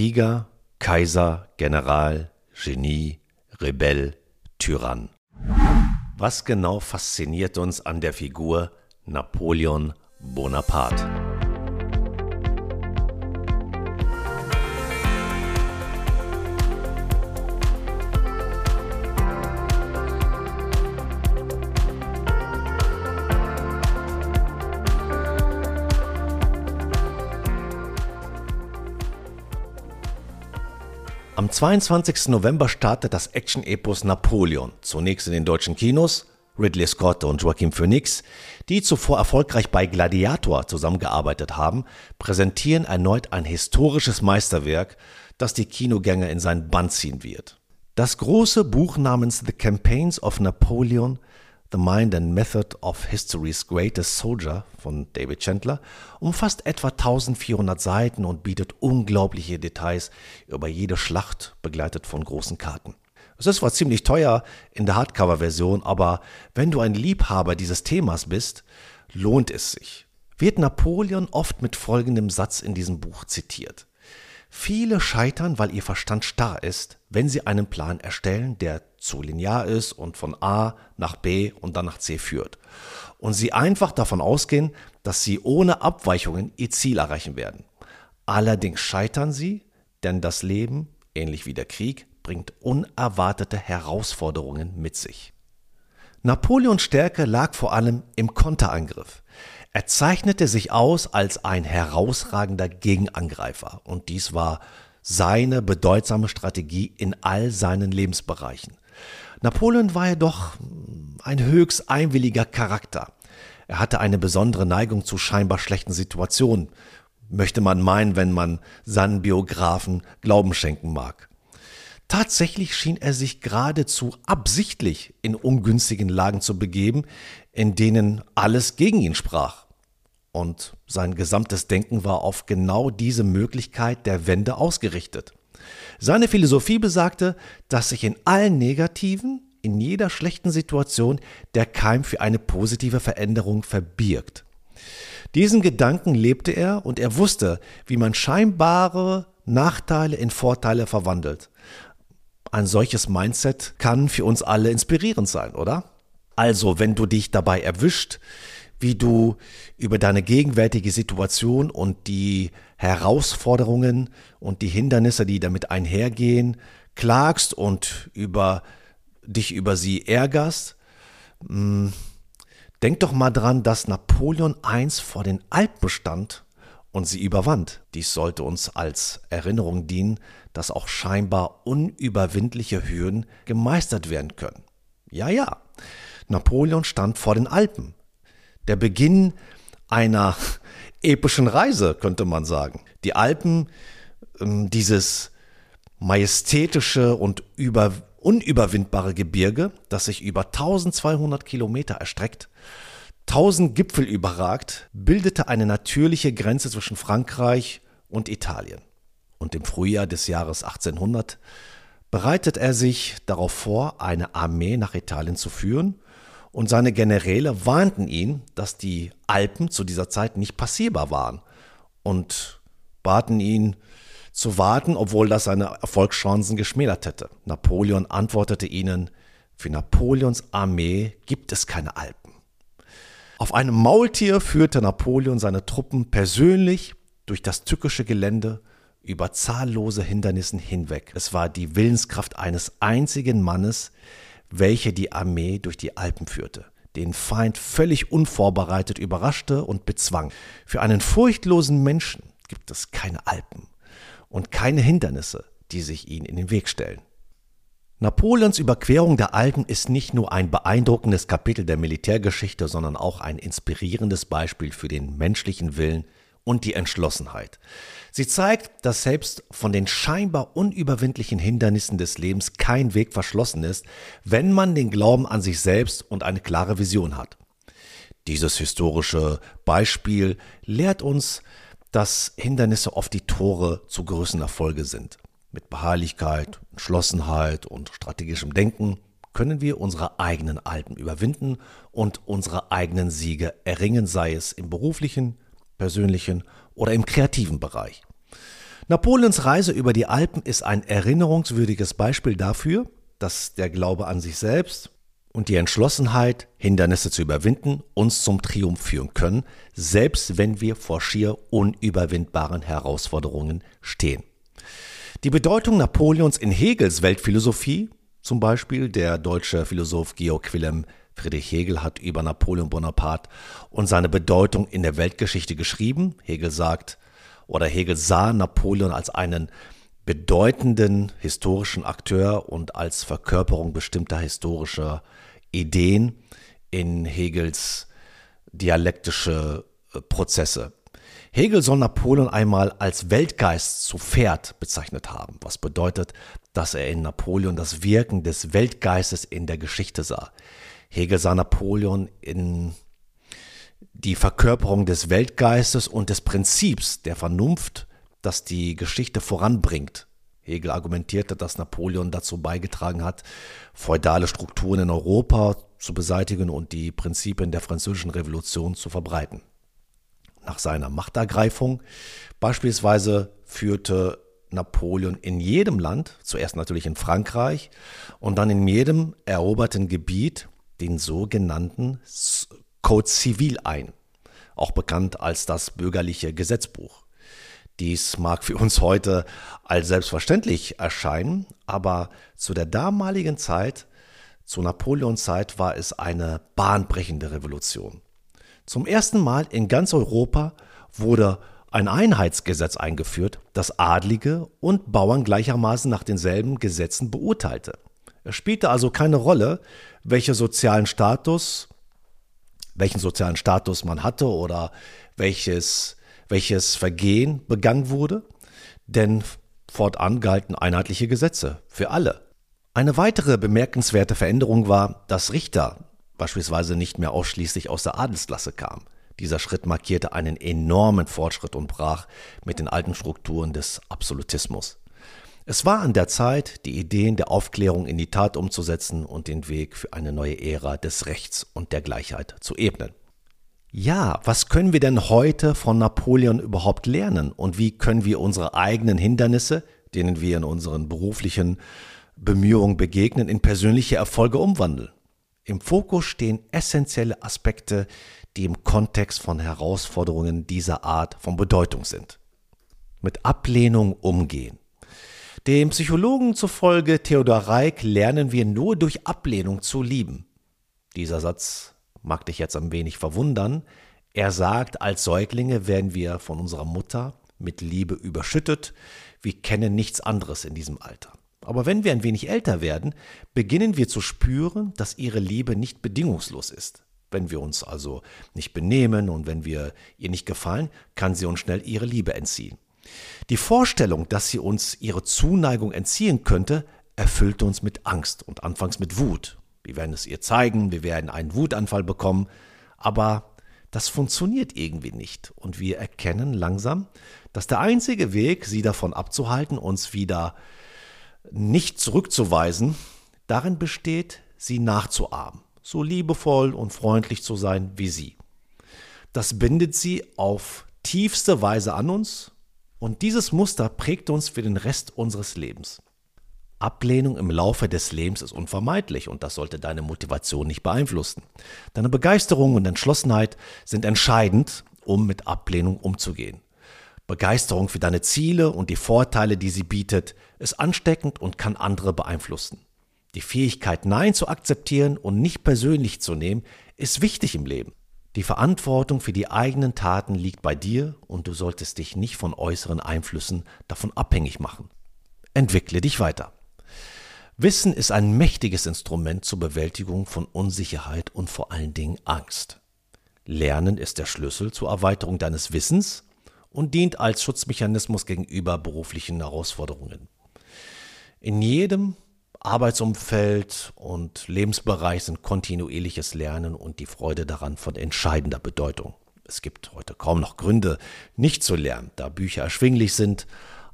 Krieger, Kaiser, General, Genie, Rebell, Tyrann. Was genau fasziniert uns an der Figur Napoleon Bonaparte? 22. November startet das Action-Epos Napoleon, zunächst in den deutschen Kinos, Ridley Scott und Joaquin Phoenix, die zuvor erfolgreich bei Gladiator zusammengearbeitet haben, präsentieren erneut ein historisches Meisterwerk, das die Kinogänger in seinen Bann ziehen wird. Das große Buch namens The Campaigns of Napoleon The Mind and Method of History's Greatest Soldier von David Chandler umfasst etwa 1400 Seiten und bietet unglaubliche Details über jede Schlacht, begleitet von großen Karten. Es ist zwar ziemlich teuer in der Hardcover-Version, aber wenn du ein Liebhaber dieses Themas bist, lohnt es sich. Wird Napoleon oft mit folgendem Satz in diesem Buch zitiert. Viele scheitern, weil ihr Verstand starr ist, wenn sie einen Plan erstellen, der zu linear ist und von A nach B und dann nach C führt. Und sie einfach davon ausgehen, dass sie ohne Abweichungen ihr Ziel erreichen werden. Allerdings scheitern sie, denn das Leben, ähnlich wie der Krieg, bringt unerwartete Herausforderungen mit sich. Napoleons Stärke lag vor allem im Konterangriff. Er zeichnete sich aus als ein herausragender Gegenangreifer und dies war seine bedeutsame Strategie in all seinen Lebensbereichen. Napoleon war jedoch ein höchst einwilliger Charakter. Er hatte eine besondere Neigung zu scheinbar schlechten Situationen, möchte man meinen, wenn man seinen Biografen Glauben schenken mag. Tatsächlich schien er sich geradezu absichtlich in ungünstigen Lagen zu begeben, in denen alles gegen ihn sprach. Und sein gesamtes Denken war auf genau diese Möglichkeit der Wende ausgerichtet. Seine Philosophie besagte, dass sich in allen negativen, in jeder schlechten Situation der Keim für eine positive Veränderung verbirgt. Diesen Gedanken lebte er und er wusste, wie man scheinbare Nachteile in Vorteile verwandelt. Ein solches Mindset kann für uns alle inspirierend sein, oder? Also, wenn du dich dabei erwischt, wie du über deine gegenwärtige Situation und die Herausforderungen und die Hindernisse, die damit einhergehen, klagst und über dich über sie ärgerst, hm, denk doch mal dran, dass Napoleon I vor den Alpen stand und sie überwand. Dies sollte uns als Erinnerung dienen, dass auch scheinbar unüberwindliche Höhen gemeistert werden können. Ja, ja, Napoleon stand vor den Alpen. Der Beginn einer epischen Reise, könnte man sagen. Die Alpen, ähm, dieses majestätische und über, unüberwindbare Gebirge, das sich über 1200 Kilometer erstreckt, 1000 Gipfel überragt, bildete eine natürliche Grenze zwischen Frankreich und Italien. Und im Frühjahr des Jahres 1800 bereitet er sich darauf vor, eine Armee nach Italien zu führen, und seine Generäle warnten ihn, dass die Alpen zu dieser Zeit nicht passierbar waren und baten ihn zu warten, obwohl das seine Erfolgschancen geschmälert hätte. Napoleon antwortete ihnen, für Napoleons Armee gibt es keine Alpen. Auf einem Maultier führte Napoleon seine Truppen persönlich durch das tückische Gelände über zahllose Hindernissen hinweg. Es war die Willenskraft eines einzigen Mannes, welche die Armee durch die Alpen führte, den Feind völlig unvorbereitet überraschte und bezwang. Für einen furchtlosen Menschen gibt es keine Alpen und keine Hindernisse, die sich ihnen in den Weg stellen. Napoleons Überquerung der Alpen ist nicht nur ein beeindruckendes Kapitel der Militärgeschichte, sondern auch ein inspirierendes Beispiel für den menschlichen Willen und die Entschlossenheit. Sie zeigt, dass selbst von den scheinbar unüberwindlichen Hindernissen des Lebens kein Weg verschlossen ist, wenn man den Glauben an sich selbst und eine klare Vision hat. Dieses historische Beispiel lehrt uns, dass Hindernisse oft die Tore zu größeren Erfolge sind. Mit Beharrlichkeit, Entschlossenheit und strategischem Denken können wir unsere eigenen Alpen überwinden und unsere eigenen Siege erringen, sei es im beruflichen, persönlichen oder im kreativen Bereich. Napoleons Reise über die Alpen ist ein erinnerungswürdiges Beispiel dafür, dass der Glaube an sich selbst und die Entschlossenheit, Hindernisse zu überwinden, uns zum Triumph führen können, selbst wenn wir vor schier unüberwindbaren Herausforderungen stehen. Die Bedeutung Napoleons in Hegels Weltphilosophie, zum Beispiel der deutsche Philosoph Georg Wilhelm Friedrich Hegel hat über Napoleon Bonaparte und seine Bedeutung in der Weltgeschichte geschrieben. Hegel sagt, oder Hegel sah Napoleon als einen bedeutenden historischen Akteur und als Verkörperung bestimmter historischer Ideen in Hegels dialektische äh, Prozesse. Hegel soll Napoleon einmal als Weltgeist zu Pferd bezeichnet haben, was bedeutet, dass er in Napoleon das Wirken des Weltgeistes in der Geschichte sah. Hegel sah Napoleon in die Verkörperung des Weltgeistes und des Prinzips der Vernunft, das die Geschichte voranbringt. Hegel argumentierte, dass Napoleon dazu beigetragen hat, feudale Strukturen in Europa zu beseitigen und die Prinzipien der französischen Revolution zu verbreiten. Nach seiner Machtergreifung beispielsweise führte Napoleon in jedem Land, zuerst natürlich in Frankreich und dann in jedem eroberten Gebiet, den sogenannten Code Civil ein, auch bekannt als das bürgerliche Gesetzbuch. Dies mag für uns heute als selbstverständlich erscheinen, aber zu der damaligen Zeit, zu Napoleons Zeit, war es eine bahnbrechende Revolution. Zum ersten Mal in ganz Europa wurde ein Einheitsgesetz eingeführt, das Adlige und Bauern gleichermaßen nach denselben Gesetzen beurteilte. Es spielte also keine Rolle, welcher sozialen Status, welchen sozialen Status man hatte oder welches, welches Vergehen begangen wurde, denn fortan galten einheitliche Gesetze für alle. Eine weitere bemerkenswerte Veränderung war, dass Richter beispielsweise nicht mehr ausschließlich aus der Adelsklasse kamen. Dieser Schritt markierte einen enormen Fortschritt und brach mit den alten Strukturen des Absolutismus. Es war an der Zeit, die Ideen der Aufklärung in die Tat umzusetzen und den Weg für eine neue Ära des Rechts und der Gleichheit zu ebnen. Ja, was können wir denn heute von Napoleon überhaupt lernen und wie können wir unsere eigenen Hindernisse, denen wir in unseren beruflichen Bemühungen begegnen, in persönliche Erfolge umwandeln? Im Fokus stehen essentielle Aspekte, die im Kontext von Herausforderungen dieser Art von Bedeutung sind. Mit Ablehnung umgehen. Dem Psychologen zufolge Theodor Reik lernen wir nur durch Ablehnung zu lieben. Dieser Satz mag dich jetzt ein wenig verwundern. Er sagt, als Säuglinge werden wir von unserer Mutter mit Liebe überschüttet. Wir kennen nichts anderes in diesem Alter. Aber wenn wir ein wenig älter werden, beginnen wir zu spüren, dass ihre Liebe nicht bedingungslos ist. Wenn wir uns also nicht benehmen und wenn wir ihr nicht gefallen, kann sie uns schnell ihre Liebe entziehen. Die Vorstellung, dass sie uns ihre Zuneigung entziehen könnte, erfüllte uns mit Angst und anfangs mit Wut. Wir werden es ihr zeigen, wir werden einen Wutanfall bekommen, aber das funktioniert irgendwie nicht. Und wir erkennen langsam, dass der einzige Weg, sie davon abzuhalten, uns wieder nicht zurückzuweisen, darin besteht, sie nachzuahmen, so liebevoll und freundlich zu sein wie sie. Das bindet sie auf tiefste Weise an uns und dieses Muster prägt uns für den Rest unseres Lebens. Ablehnung im Laufe des Lebens ist unvermeidlich und das sollte deine Motivation nicht beeinflussen. Deine Begeisterung und Entschlossenheit sind entscheidend, um mit Ablehnung umzugehen. Begeisterung für deine Ziele und die Vorteile, die sie bietet, ist ansteckend und kann andere beeinflussen. Die Fähigkeit, Nein zu akzeptieren und nicht persönlich zu nehmen, ist wichtig im Leben. Die Verantwortung für die eigenen Taten liegt bei dir und du solltest dich nicht von äußeren Einflüssen davon abhängig machen. Entwickle dich weiter. Wissen ist ein mächtiges Instrument zur Bewältigung von Unsicherheit und vor allen Dingen Angst. Lernen ist der Schlüssel zur Erweiterung deines Wissens und dient als Schutzmechanismus gegenüber beruflichen Herausforderungen. In jedem Arbeitsumfeld und Lebensbereich sind kontinuierliches Lernen und die Freude daran von entscheidender Bedeutung. Es gibt heute kaum noch Gründe, nicht zu lernen, da Bücher erschwinglich sind,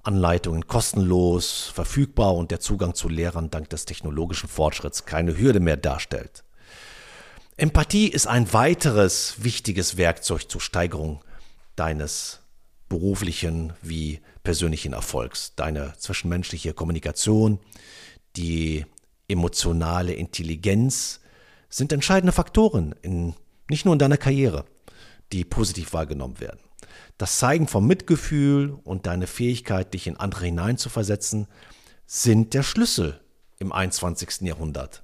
Anleitungen kostenlos, verfügbar und der Zugang zu Lehrern dank des technologischen Fortschritts keine Hürde mehr darstellt. Empathie ist ein weiteres wichtiges Werkzeug zur Steigerung deines beruflichen wie persönlichen Erfolgs. Deine zwischenmenschliche Kommunikation, die emotionale Intelligenz sind entscheidende Faktoren in, nicht nur in deiner Karriere, die positiv wahrgenommen werden. Das Zeigen von Mitgefühl und deine Fähigkeit, dich in andere hineinzuversetzen, sind der Schlüssel im 21. Jahrhundert.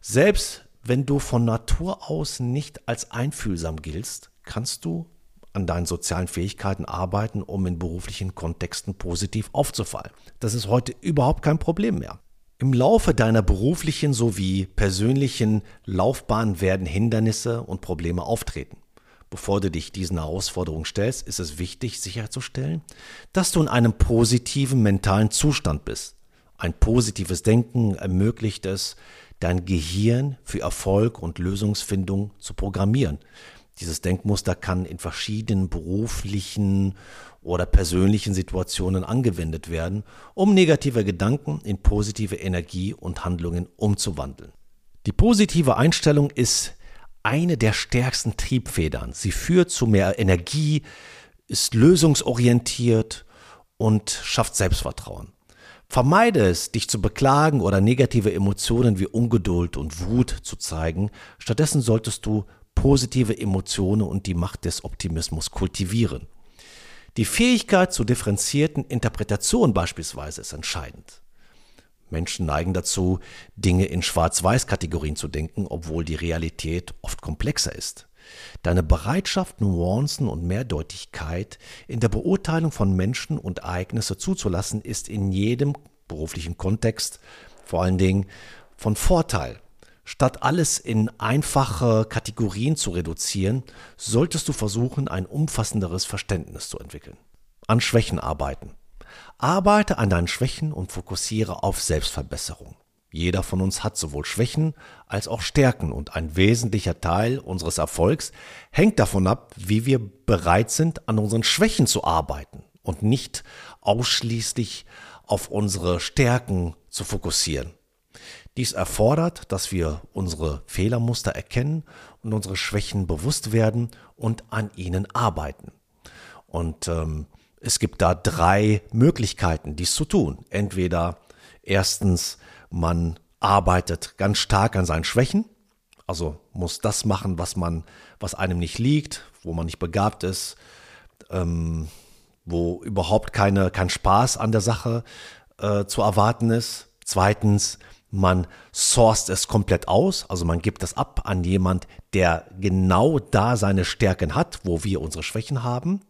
Selbst wenn du von Natur aus nicht als einfühlsam giltst, kannst du an deinen sozialen Fähigkeiten arbeiten, um in beruflichen Kontexten positiv aufzufallen. Das ist heute überhaupt kein Problem mehr. Im Laufe deiner beruflichen sowie persönlichen Laufbahn werden Hindernisse und Probleme auftreten. Bevor du dich diesen Herausforderungen stellst, ist es wichtig sicherzustellen, dass du in einem positiven mentalen Zustand bist. Ein positives Denken ermöglicht es, dein Gehirn für Erfolg und Lösungsfindung zu programmieren. Dieses Denkmuster kann in verschiedenen beruflichen oder persönlichen Situationen angewendet werden, um negative Gedanken in positive Energie und Handlungen umzuwandeln. Die positive Einstellung ist eine der stärksten Triebfedern. Sie führt zu mehr Energie, ist lösungsorientiert und schafft Selbstvertrauen. Vermeide es, dich zu beklagen oder negative Emotionen wie Ungeduld und Wut zu zeigen. Stattdessen solltest du positive Emotionen und die Macht des Optimismus kultivieren. Die Fähigkeit zur differenzierten Interpretation beispielsweise ist entscheidend. Menschen neigen dazu, Dinge in Schwarz-Weiß-Kategorien zu denken, obwohl die Realität oft komplexer ist. Deine Bereitschaft, Nuancen und Mehrdeutigkeit in der Beurteilung von Menschen und Ereignisse zuzulassen, ist in jedem beruflichen Kontext vor allen Dingen von Vorteil. Statt alles in einfache Kategorien zu reduzieren, solltest du versuchen, ein umfassenderes Verständnis zu entwickeln. An Schwächen arbeiten. Arbeite an deinen Schwächen und fokussiere auf Selbstverbesserung. Jeder von uns hat sowohl Schwächen als auch Stärken und ein wesentlicher Teil unseres Erfolgs hängt davon ab, wie wir bereit sind, an unseren Schwächen zu arbeiten und nicht ausschließlich auf unsere Stärken zu fokussieren. Dies erfordert, dass wir unsere Fehlermuster erkennen und unsere Schwächen bewusst werden und an ihnen arbeiten. Und ähm, es gibt da drei Möglichkeiten, dies zu tun. Entweder erstens, man arbeitet ganz stark an seinen Schwächen, also muss das machen, was man, was einem nicht liegt, wo man nicht begabt ist, ähm, wo überhaupt keine, kein Spaß an der Sache äh, zu erwarten ist. Zweitens, man sourced es komplett aus, also man gibt es ab an jemand, der genau da seine Stärken hat, wo wir unsere Schwächen haben.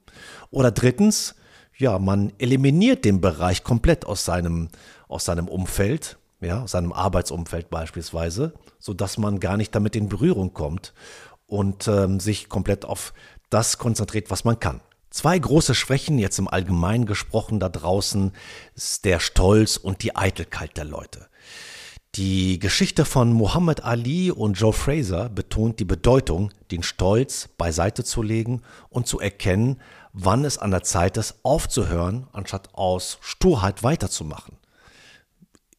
Oder drittens, ja, man eliminiert den Bereich komplett aus seinem, aus seinem Umfeld, ja, aus seinem Arbeitsumfeld beispielsweise, sodass man gar nicht damit in Berührung kommt und ähm, sich komplett auf das konzentriert, was man kann. Zwei große Schwächen, jetzt im Allgemeinen gesprochen, da draußen ist der Stolz und die Eitelkeit der Leute. Die Geschichte von Muhammad Ali und Joe Fraser betont die Bedeutung, den Stolz beiseite zu legen und zu erkennen, wann es an der Zeit ist, aufzuhören, anstatt aus Sturheit weiterzumachen.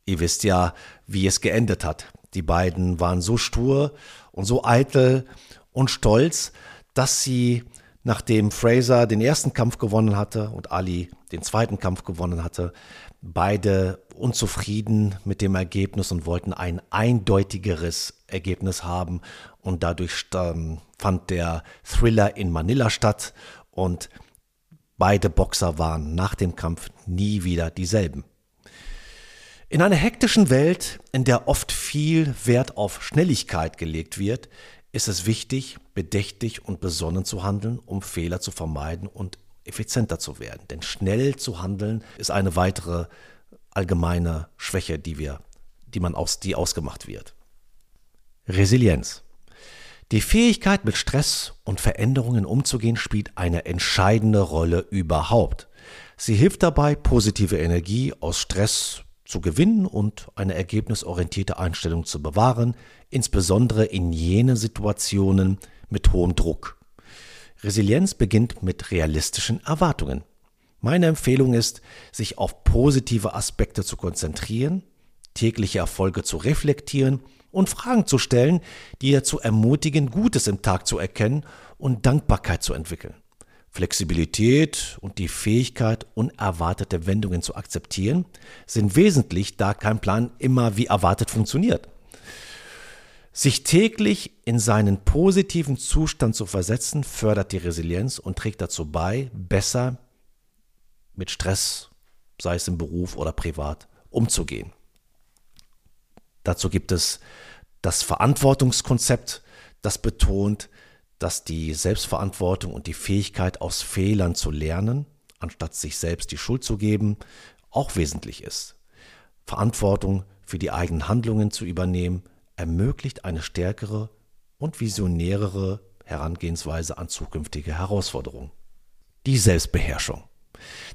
Ihr wisst ja, wie es geendet hat. Die beiden waren so stur und so eitel und stolz, dass sie, nachdem Fraser den ersten Kampf gewonnen hatte und Ali den zweiten Kampf gewonnen hatte, beide unzufrieden mit dem Ergebnis und wollten ein eindeutigeres Ergebnis haben. Und dadurch fand der Thriller in Manila statt und beide Boxer waren nach dem Kampf nie wieder dieselben. In einer hektischen Welt, in der oft viel Wert auf Schnelligkeit gelegt wird, ist es wichtig, bedächtig und besonnen zu handeln, um Fehler zu vermeiden und effizienter zu werden. Denn schnell zu handeln ist eine weitere allgemeine Schwäche, die wir, die man aus, die ausgemacht wird. Resilienz. Die Fähigkeit, mit Stress und Veränderungen umzugehen, spielt eine entscheidende Rolle überhaupt. Sie hilft dabei, positive Energie aus Stress zu gewinnen und eine ergebnisorientierte Einstellung zu bewahren, insbesondere in jenen Situationen mit hohem Druck. Resilienz beginnt mit realistischen Erwartungen. Meine Empfehlung ist, sich auf positive Aspekte zu konzentrieren, tägliche Erfolge zu reflektieren und Fragen zu stellen, die dazu ermutigen, Gutes im Tag zu erkennen und Dankbarkeit zu entwickeln. Flexibilität und die Fähigkeit, unerwartete Wendungen zu akzeptieren, sind wesentlich, da kein Plan immer wie erwartet funktioniert. Sich täglich in seinen positiven Zustand zu versetzen, fördert die Resilienz und trägt dazu bei, besser mit Stress, sei es im Beruf oder privat, umzugehen. Dazu gibt es das Verantwortungskonzept, das betont, dass die Selbstverantwortung und die Fähigkeit aus Fehlern zu lernen, anstatt sich selbst die Schuld zu geben, auch wesentlich ist. Verantwortung für die eigenen Handlungen zu übernehmen, ermöglicht eine stärkere und visionärere Herangehensweise an zukünftige Herausforderungen. Die Selbstbeherrschung.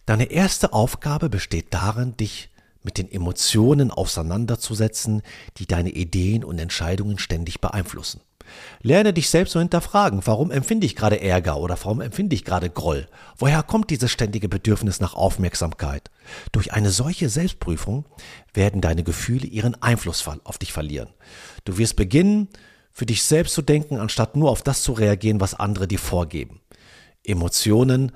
Deine erste Aufgabe besteht darin, dich mit den Emotionen auseinanderzusetzen, die deine Ideen und Entscheidungen ständig beeinflussen. Lerne dich selbst zu hinterfragen, warum empfinde ich gerade Ärger oder warum empfinde ich gerade Groll? Woher kommt dieses ständige Bedürfnis nach Aufmerksamkeit? Durch eine solche Selbstprüfung werden deine Gefühle ihren Einfluss auf dich verlieren. Du wirst beginnen, für dich selbst zu denken, anstatt nur auf das zu reagieren, was andere dir vorgeben. Emotionen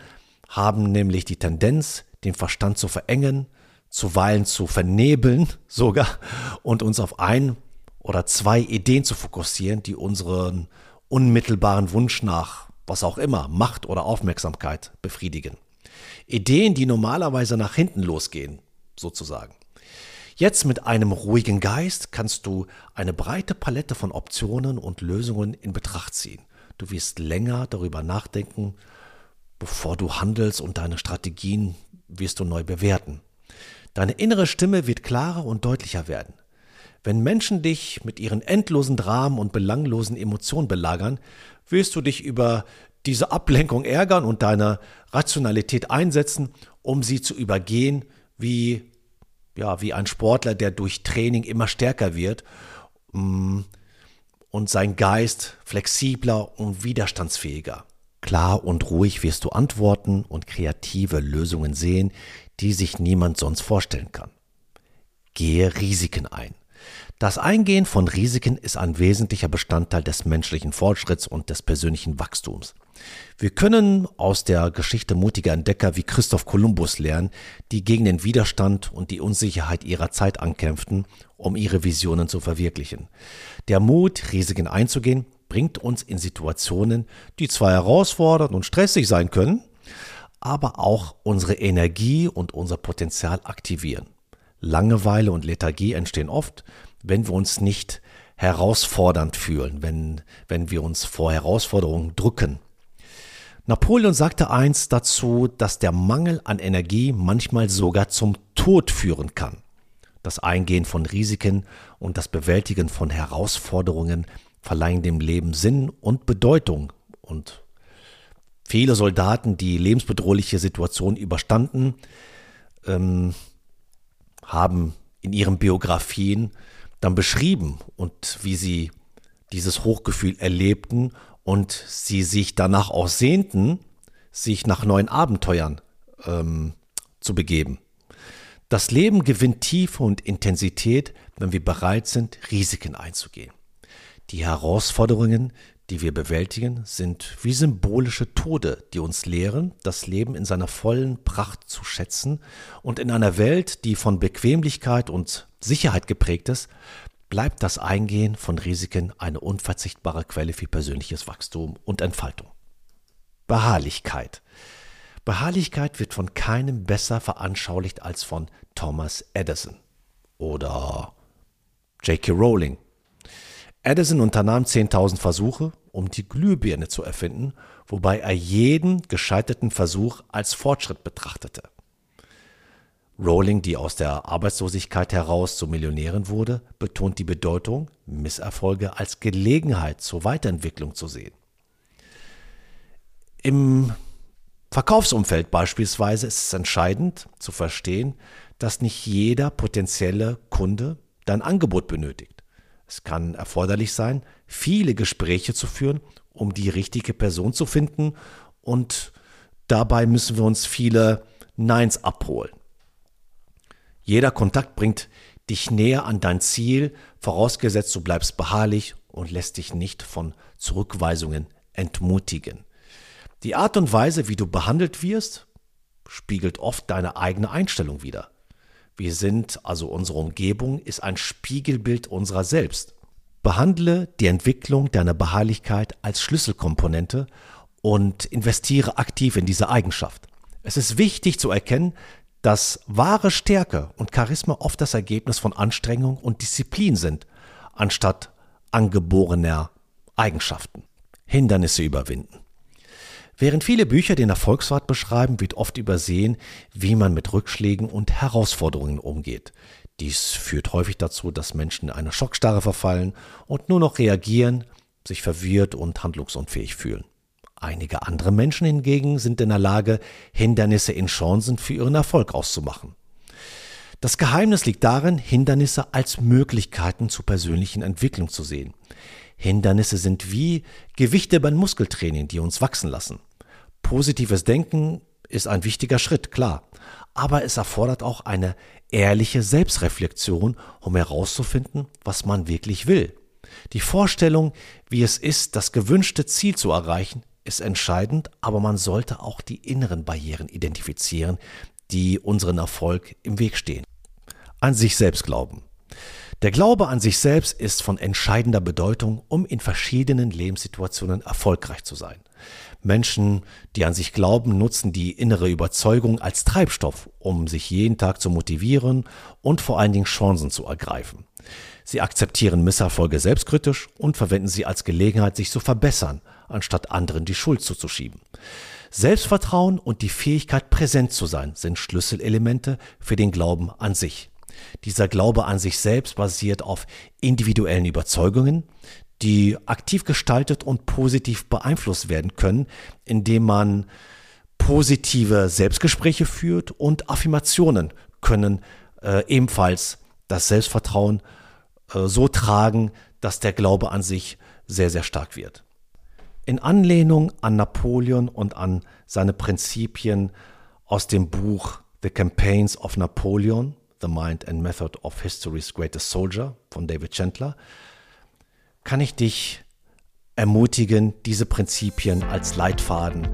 haben nämlich die Tendenz, den Verstand zu verengen, zuweilen zu vernebeln sogar und uns auf ein oder zwei Ideen zu fokussieren, die unseren unmittelbaren Wunsch nach, was auch immer, Macht oder Aufmerksamkeit befriedigen. Ideen, die normalerweise nach hinten losgehen, sozusagen. Jetzt mit einem ruhigen Geist kannst du eine breite Palette von Optionen und Lösungen in Betracht ziehen. Du wirst länger darüber nachdenken, bevor du handelst und deine Strategien wirst du neu bewerten. Deine innere Stimme wird klarer und deutlicher werden. Wenn Menschen dich mit ihren endlosen Dramen und belanglosen Emotionen belagern, wirst du dich über diese Ablenkung ärgern und deine Rationalität einsetzen, um sie zu übergehen, wie, ja, wie ein Sportler, der durch Training immer stärker wird mm, und sein Geist flexibler und widerstandsfähiger. Klar und ruhig wirst du Antworten und kreative Lösungen sehen, die sich niemand sonst vorstellen kann. Gehe Risiken ein. Das Eingehen von Risiken ist ein wesentlicher Bestandteil des menschlichen Fortschritts und des persönlichen Wachstums. Wir können aus der Geschichte mutiger Entdecker wie Christoph Kolumbus lernen, die gegen den Widerstand und die Unsicherheit ihrer Zeit ankämpften, um ihre Visionen zu verwirklichen. Der Mut, Risiken einzugehen, bringt uns in Situationen, die zwar herausfordernd und stressig sein können, aber auch unsere Energie und unser Potenzial aktivieren. Langeweile und Lethargie entstehen oft, wenn wir uns nicht herausfordernd fühlen, wenn, wenn wir uns vor Herausforderungen drücken. Napoleon sagte einst dazu, dass der Mangel an Energie manchmal sogar zum Tod führen kann. Das Eingehen von Risiken und das Bewältigen von Herausforderungen verleihen dem Leben Sinn und Bedeutung. Und viele Soldaten, die lebensbedrohliche Situationen überstanden, ähm, haben in ihren Biografien dann beschrieben und wie sie dieses Hochgefühl erlebten und sie sich danach auch sehnten, sich nach neuen Abenteuern ähm, zu begeben. Das Leben gewinnt Tiefe und Intensität, wenn wir bereit sind, Risiken einzugehen. Die Herausforderungen, die wir bewältigen, sind wie symbolische Tode, die uns lehren, das Leben in seiner vollen Pracht zu schätzen und in einer Welt, die von Bequemlichkeit und Sicherheit geprägt ist, bleibt das Eingehen von Risiken eine unverzichtbare Quelle für persönliches Wachstum und Entfaltung. Beharrlichkeit. Beharrlichkeit wird von keinem besser veranschaulicht als von Thomas Edison oder J.K. Rowling Edison unternahm 10.000 Versuche, um die Glühbirne zu erfinden, wobei er jeden gescheiterten Versuch als Fortschritt betrachtete. Rowling, die aus der Arbeitslosigkeit heraus zur Millionärin wurde, betont die Bedeutung, Misserfolge als Gelegenheit zur Weiterentwicklung zu sehen. Im Verkaufsumfeld beispielsweise ist es entscheidend zu verstehen, dass nicht jeder potenzielle Kunde dein Angebot benötigt. Es kann erforderlich sein, viele Gespräche zu führen, um die richtige Person zu finden und dabei müssen wir uns viele Neins abholen. Jeder Kontakt bringt dich näher an dein Ziel, vorausgesetzt du bleibst beharrlich und lässt dich nicht von Zurückweisungen entmutigen. Die Art und Weise, wie du behandelt wirst, spiegelt oft deine eigene Einstellung wider. Wir sind, also unsere Umgebung, ist ein Spiegelbild unserer selbst. Behandle die Entwicklung deiner Beharrlichkeit als Schlüsselkomponente und investiere aktiv in diese Eigenschaft. Es ist wichtig zu erkennen, dass wahre Stärke und Charisma oft das Ergebnis von Anstrengung und Disziplin sind, anstatt angeborener Eigenschaften. Hindernisse überwinden. Während viele Bücher den Erfolgsrat beschreiben, wird oft übersehen, wie man mit Rückschlägen und Herausforderungen umgeht. Dies führt häufig dazu, dass Menschen in eine Schockstarre verfallen und nur noch reagieren, sich verwirrt und handlungsunfähig fühlen. Einige andere Menschen hingegen sind in der Lage, Hindernisse in Chancen für ihren Erfolg auszumachen. Das Geheimnis liegt darin, Hindernisse als Möglichkeiten zur persönlichen Entwicklung zu sehen. Hindernisse sind wie Gewichte beim Muskeltraining, die uns wachsen lassen. Positives Denken ist ein wichtiger Schritt, klar, aber es erfordert auch eine ehrliche Selbstreflexion, um herauszufinden, was man wirklich will. Die Vorstellung, wie es ist, das gewünschte Ziel zu erreichen, ist entscheidend, aber man sollte auch die inneren Barrieren identifizieren, die unseren Erfolg im Weg stehen. An sich selbst glauben. Der Glaube an sich selbst ist von entscheidender Bedeutung, um in verschiedenen Lebenssituationen erfolgreich zu sein. Menschen, die an sich glauben, nutzen die innere Überzeugung als Treibstoff, um sich jeden Tag zu motivieren und vor allen Dingen Chancen zu ergreifen. Sie akzeptieren Misserfolge selbstkritisch und verwenden sie als Gelegenheit, sich zu verbessern, anstatt anderen die Schuld zuzuschieben. Selbstvertrauen und die Fähigkeit, präsent zu sein, sind Schlüsselelemente für den Glauben an sich. Dieser Glaube an sich selbst basiert auf individuellen Überzeugungen, die aktiv gestaltet und positiv beeinflusst werden können, indem man positive Selbstgespräche führt und Affirmationen können äh, ebenfalls das Selbstvertrauen äh, so tragen, dass der Glaube an sich sehr, sehr stark wird. In Anlehnung an Napoleon und an seine Prinzipien aus dem Buch The Campaigns of Napoleon The Mind and Method of History's Greatest Soldier von David Chandler, kann ich dich ermutigen, diese Prinzipien als Leitfaden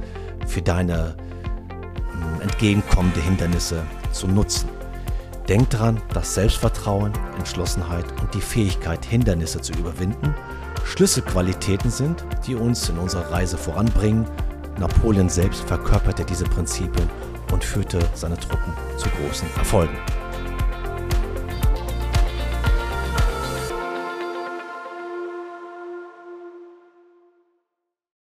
für deine hm, entgegenkommende Hindernisse zu nutzen. Denk daran, dass Selbstvertrauen, Entschlossenheit und die Fähigkeit, Hindernisse zu überwinden, Schlüsselqualitäten sind, die uns in unserer Reise voranbringen. Napoleon selbst verkörperte diese Prinzipien und führte seine Truppen zu großen Erfolgen.